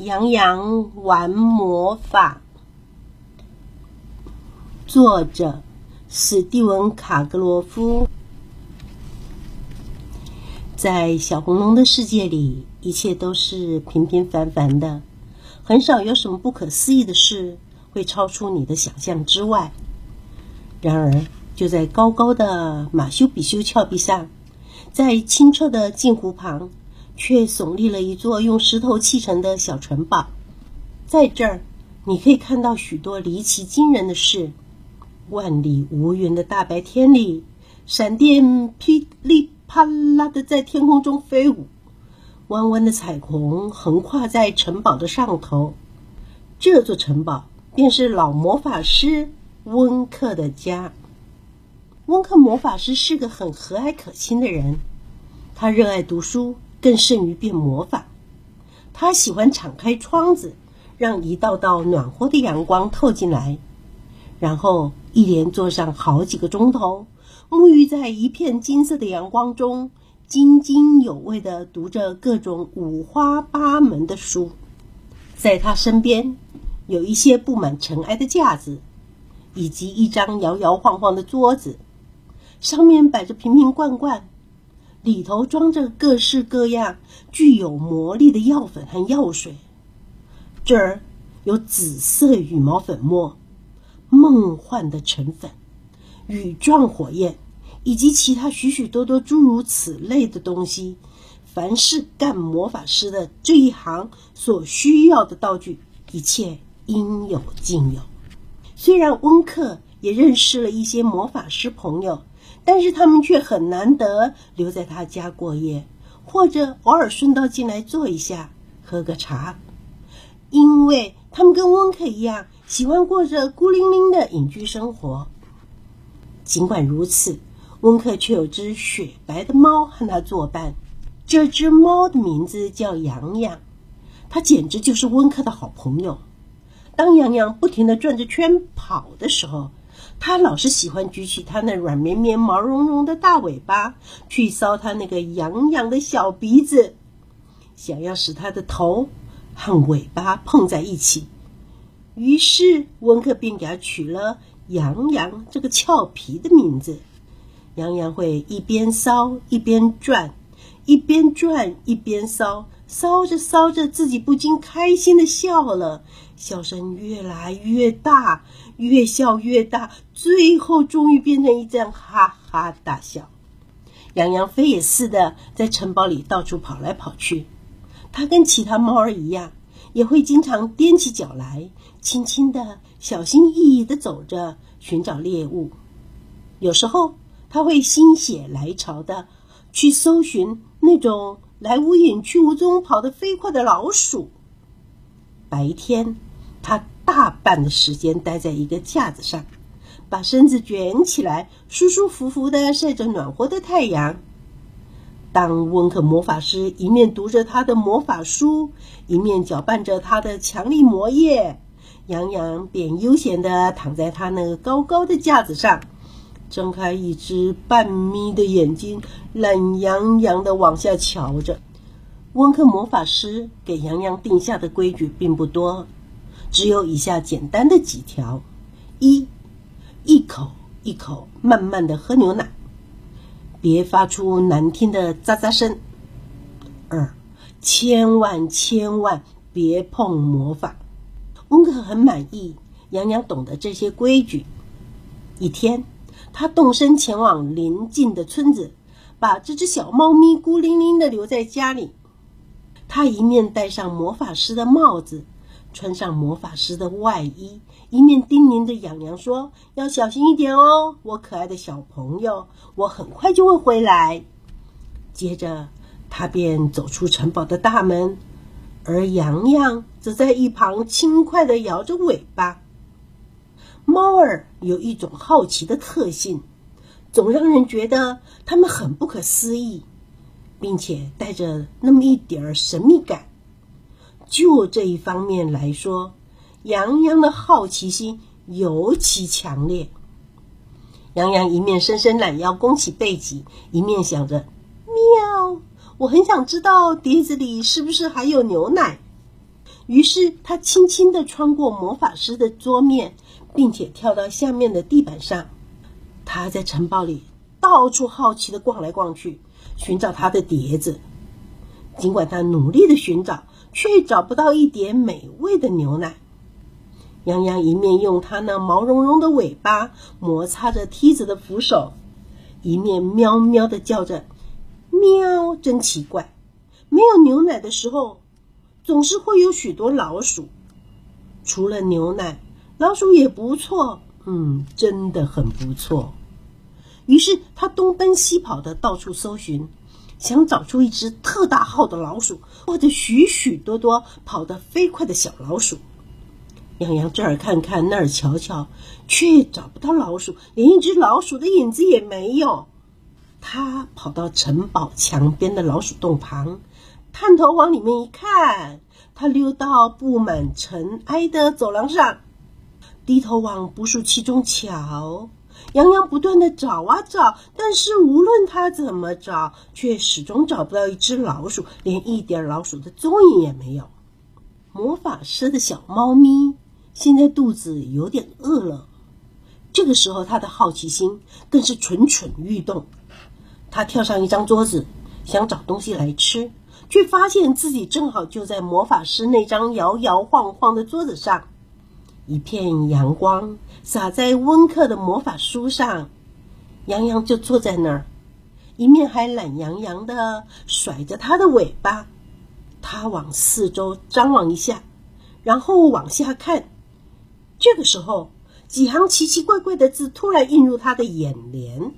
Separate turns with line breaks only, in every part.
杨洋玩魔法，作者史蒂文·卡格罗夫。在小红龙的世界里，一切都是平平凡凡的，很少有什么不可思议的事会超出你的想象之外。然而，就在高高的马修比修峭壁上，在清澈的镜湖旁。却耸立了一座用石头砌成的小城堡，在这儿，你可以看到许多离奇惊人的事。万里无云的大白天里，闪电噼里啪啦的在天空中飞舞，弯弯的彩虹横跨在城堡的上头。这座城堡便是老魔法师温克的家。温克魔法师是个很和蔼可亲的人，他热爱读书。更胜于变魔法，他喜欢敞开窗子，让一道道暖和的阳光透进来，然后一连坐上好几个钟头，沐浴在一片金色的阳光中，津津有味地读着各种五花八门的书。在他身边，有一些布满尘埃的架子，以及一张摇摇晃晃的桌子，上面摆着瓶瓶罐罐。里头装着各式各样具有魔力的药粉和药水。这儿有紫色羽毛粉末、梦幻的尘粉、羽状火焰，以及其他许许多多诸如此类的东西。凡是干魔法师的这一行所需要的道具，一切应有尽有。虽然温克也认识了一些魔法师朋友。但是他们却很难得留在他家过夜，或者偶尔顺道进来坐一下，喝个茶，因为他们跟温克一样，喜欢过着孤零零的隐居生活。尽管如此，温克却有只雪白的猫和他作伴。这只猫的名字叫洋洋，它简直就是温克的好朋友。当洋洋不停地转着圈跑的时候，他老是喜欢举起他那软绵绵、毛茸茸的大尾巴，去搔他那个痒痒的小鼻子，想要使他的头和尾巴碰在一起。于是温克便给他取了“痒痒”这个俏皮的名字。痒痒会一边搔一边转，一边转一边搔，搔着搔着，自己不禁开心的笑了，笑声越来越大。越笑越大，最后终于变成一阵哈哈大笑。洋洋飞也似的在城堡里到处跑来跑去。它跟其他猫儿一样，也会经常踮起脚来，轻轻的、小心翼翼的走着，寻找猎物。有时候，它会心血来潮的去搜寻那种来无影去无踪、跑得飞快的老鼠。白天，它。大半的时间待在一个架子上，把身子卷起来，舒舒服服的晒着暖和的太阳。当温克魔法师一面读着他的魔法书，一面搅拌着他的强力魔液，洋洋便悠闲的躺在他那个高高的架子上，睁开一只半眯的眼睛，懒洋洋的往下瞧着。温克魔法师给洋洋定下的规矩并不多。只有以下简单的几条：一，一口一口慢慢的喝牛奶，别发出难听的喳喳声；二，千万千万别碰魔法。温克很满意，洋洋懂得这些规矩。一天，他动身前往邻近的村子，把这只小猫咪孤零零的留在家里。他一面戴上魔法师的帽子。穿上魔法师的外衣，一面叮咛着痒痒说：“要小心一点哦，我可爱的小朋友，我很快就会回来。”接着，他便走出城堡的大门，而洋洋则在一旁轻快地摇着尾巴。猫儿有一种好奇的特性，总让人觉得它们很不可思议，并且带着那么一点儿神秘感。就这一方面来说，洋洋的好奇心尤其强烈。洋洋一面伸伸懒腰，弓起背脊，一面想着：“喵，我很想知道碟子里是不是还有牛奶。”于是他轻轻地穿过魔法师的桌面，并且跳到下面的地板上。他在城堡里到处好奇地逛来逛去，寻找他的碟子。尽管他努力地寻找，却找不到一点美味的牛奶。洋洋一面用它那毛茸茸的尾巴摩擦着梯子的扶手，一面喵喵地叫着：“喵，真奇怪！没有牛奶的时候。”总是会有许多老鼠，除了牛奶，老鼠也不错。嗯，真的很不错。于是他东奔西跑的到处搜寻，想找出一只特大号的老鼠，或者许许多多跑得飞快的小老鼠。洋洋这儿看看，那儿瞧瞧，却找不到老鼠，连一只老鼠的影子也没有。他跑到城堡墙边的老鼠洞旁。探头往里面一看，他溜到布满尘埃的走廊上，低头往捕鼠器中瞧。洋洋不断的找啊找，但是无论他怎么找，却始终找不到一只老鼠，连一点老鼠的踪影也没有。魔法师的小猫咪现在肚子有点饿了，这个时候他的好奇心更是蠢蠢欲动。他跳上一张桌子，想找东西来吃。却发现自己正好就在魔法师那张摇摇晃晃的桌子上，一片阳光洒在温克的魔法书上，洋洋就坐在那儿，一面还懒洋洋的甩着他的尾巴。他往四周张望一下，然后往下看。这个时候，几行奇奇怪怪的字突然映入他的眼帘：“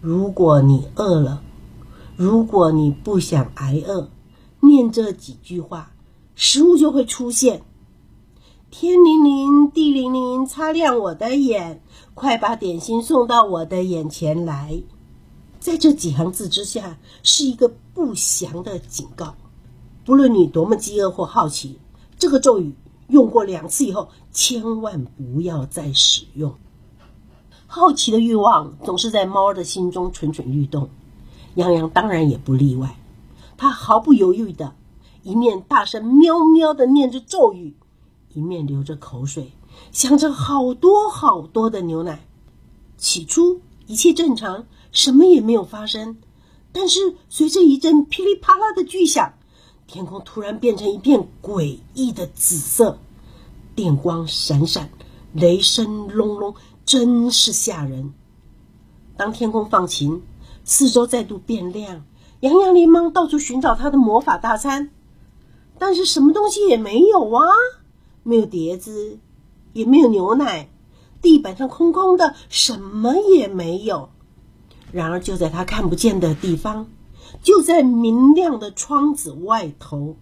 如果你饿了。”如果你不想挨饿，念这几句话，食物就会出现。天灵灵，地灵灵，擦亮我的眼，快把点心送到我的眼前来。在这几行字之下，是一个不祥的警告。不论你多么饥饿或好奇，这个咒语用过两次以后，千万不要再使用。好奇的欲望总是在猫儿的心中蠢蠢欲动。洋洋当然也不例外，他毫不犹豫的，一面大声喵喵的念着咒语，一面流着口水，想着好多好多的牛奶。起初一切正常，什么也没有发生。但是随着一阵噼里啪啦的巨响，天空突然变成一片诡异的紫色，电光闪闪，雷声隆隆，真是吓人。当天空放晴。四周再度变亮，洋洋连忙到处寻找他的魔法大餐，但是什么东西也没有啊！没有碟子，也没有牛奶，地板上空空的，什么也没有。然而就在他看不见的地方，就在明亮的窗子外头，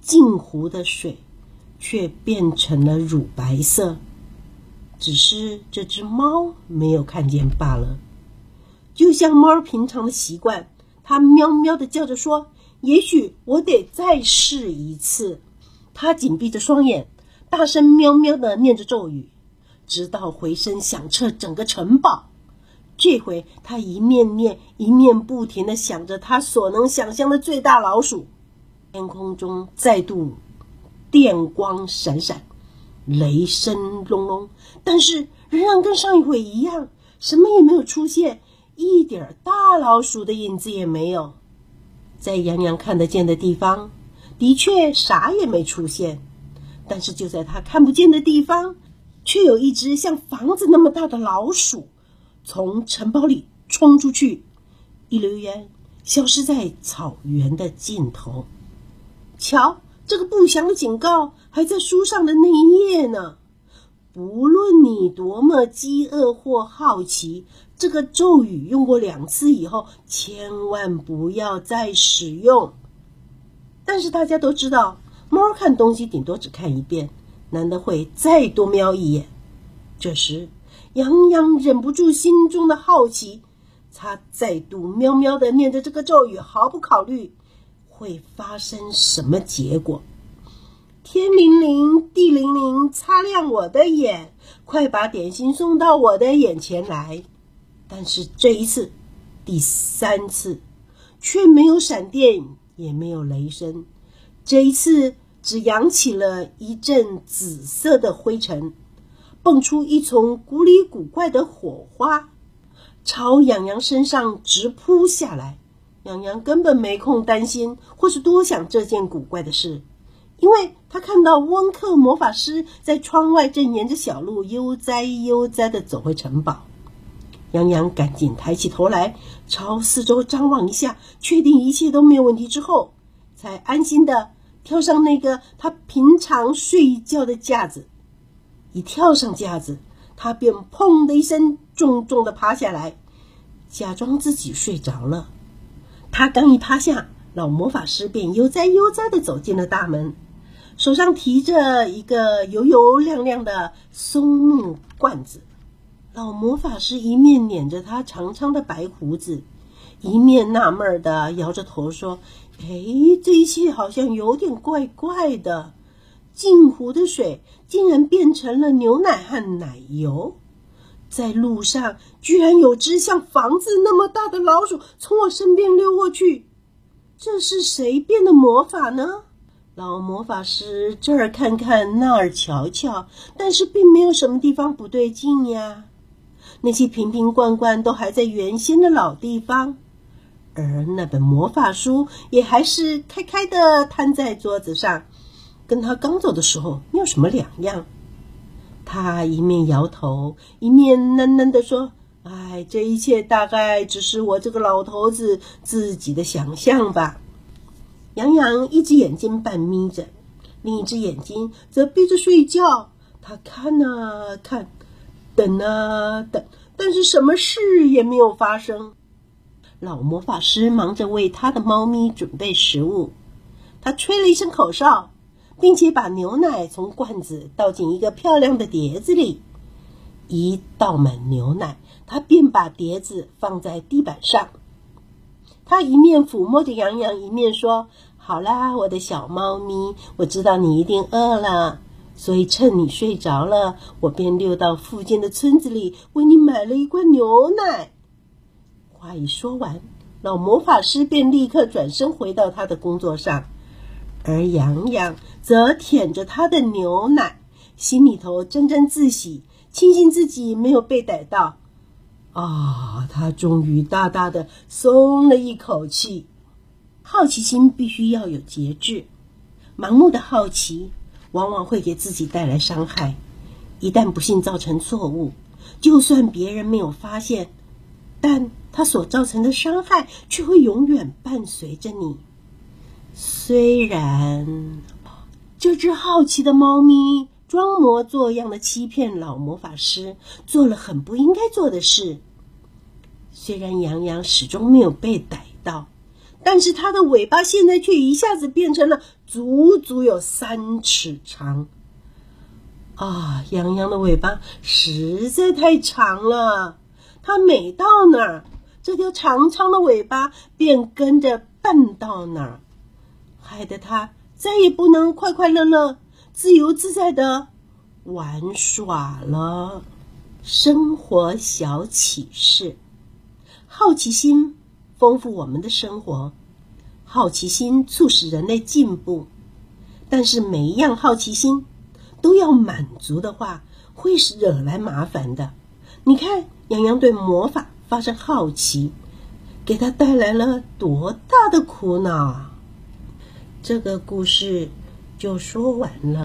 镜湖的水却变成了乳白色，只是这只猫没有看见罢了。就像猫平常的习惯，它喵喵的叫着说：“也许我得再试一次。”它紧闭着双眼，大声喵喵的念着咒语，直到回声响彻整个城堡。这回它一面念，一面不停的想着它所能想象的最大老鼠。天空中再度电光闪闪，雷声隆隆，但是仍然跟上一回一样，什么也没有出现。一点大老鼠的影子也没有，在洋洋看得见的地方，的确啥也没出现。但是就在他看不见的地方，却有一只像房子那么大的老鼠从城堡里冲出去，一溜烟消失在草原的尽头。瞧，这个不祥的警告还在书上的那一页呢。无论你多么饥饿或好奇，这个咒语用过两次以后，千万不要再使用。但是大家都知道，猫看东西顶多只看一遍，难得会再多瞄一眼。这时，洋洋忍不住心中的好奇，他再度喵喵的念着这个咒语，毫不考虑会发生什么结果。天灵灵，地灵灵，擦亮我的眼，快把点心送到我的眼前来。但是这一次，第三次，却没有闪电，也没有雷声。这一次，只扬起了一阵紫色的灰尘，蹦出一丛古里古怪的火花，朝痒痒身上直扑下来。痒痒根本没空担心或是多想这件古怪的事，因为他看到温克魔法师在窗外正沿着小路悠哉悠哉地走回城堡。杨洋赶紧抬起头来，朝四周张望一下，确定一切都没有问题之后，才安心的跳上那个他平常睡觉的架子。一跳上架子，他便砰的一声重重的趴下来，假装自己睡着了。他刚一趴下，老魔法师便悠哉悠哉的走进了大门，手上提着一个油油亮亮的松木罐子。老魔法师一面捻着他长长的白胡子，一面纳闷的摇着头说：“哎，这一切好像有点怪怪的。镜湖的水竟然变成了牛奶和奶油，在路上居然有只像房子那么大的老鼠从我身边溜过去。这是谁变的魔法呢？”老魔法师这儿看看，那儿瞧瞧，但是并没有什么地方不对劲呀。那些瓶瓶罐罐都还在原先的老地方，而那本魔法书也还是开开的摊在桌子上，跟他刚走的时候没有什么两样。他一面摇头，一面喃喃地说：“哎，这一切大概只是我这个老头子自己的想象吧。”杨洋一只眼睛半眯着，另一只眼睛则闭着睡觉。他看啊看。等啊等，但是什么事也没有发生。老魔法师忙着为他的猫咪准备食物。他吹了一声口哨，并且把牛奶从罐子倒进一个漂亮的碟子里。一倒满牛奶，他便把碟子放在地板上。他一面抚摸着羊羊，一面说：“好啦，我的小猫咪，我知道你一定饿了。”所以趁你睡着了，我便溜到附近的村子里，为你买了一罐牛奶。话一说完，老魔法师便立刻转身回到他的工作上，而洋洋则舔着他的牛奶，心里头沾沾自喜，庆幸自己没有被逮到。啊，他终于大大的松了一口气。好奇心必须要有节制，盲目的好奇。往往会给自己带来伤害。一旦不幸造成错误，就算别人没有发现，但他所造成的伤害却会永远伴随着你。虽然这只好奇的猫咪装模作样的欺骗老魔法师，做了很不应该做的事。虽然杨洋始终没有被逮到。但是它的尾巴现在却一下子变成了足足有三尺长。啊，羊羊的尾巴实在太长了，它每到哪儿，这条长长的尾巴便跟着绊到哪儿，害得它再也不能快快乐乐、自由自在的玩耍了。生活小启示：好奇心。丰富我们的生活，好奇心促使人类进步。但是每一样好奇心都要满足的话，会是惹来麻烦的。你看，洋洋对魔法发生好奇，给他带来了多大的苦恼啊！这个故事就说完了。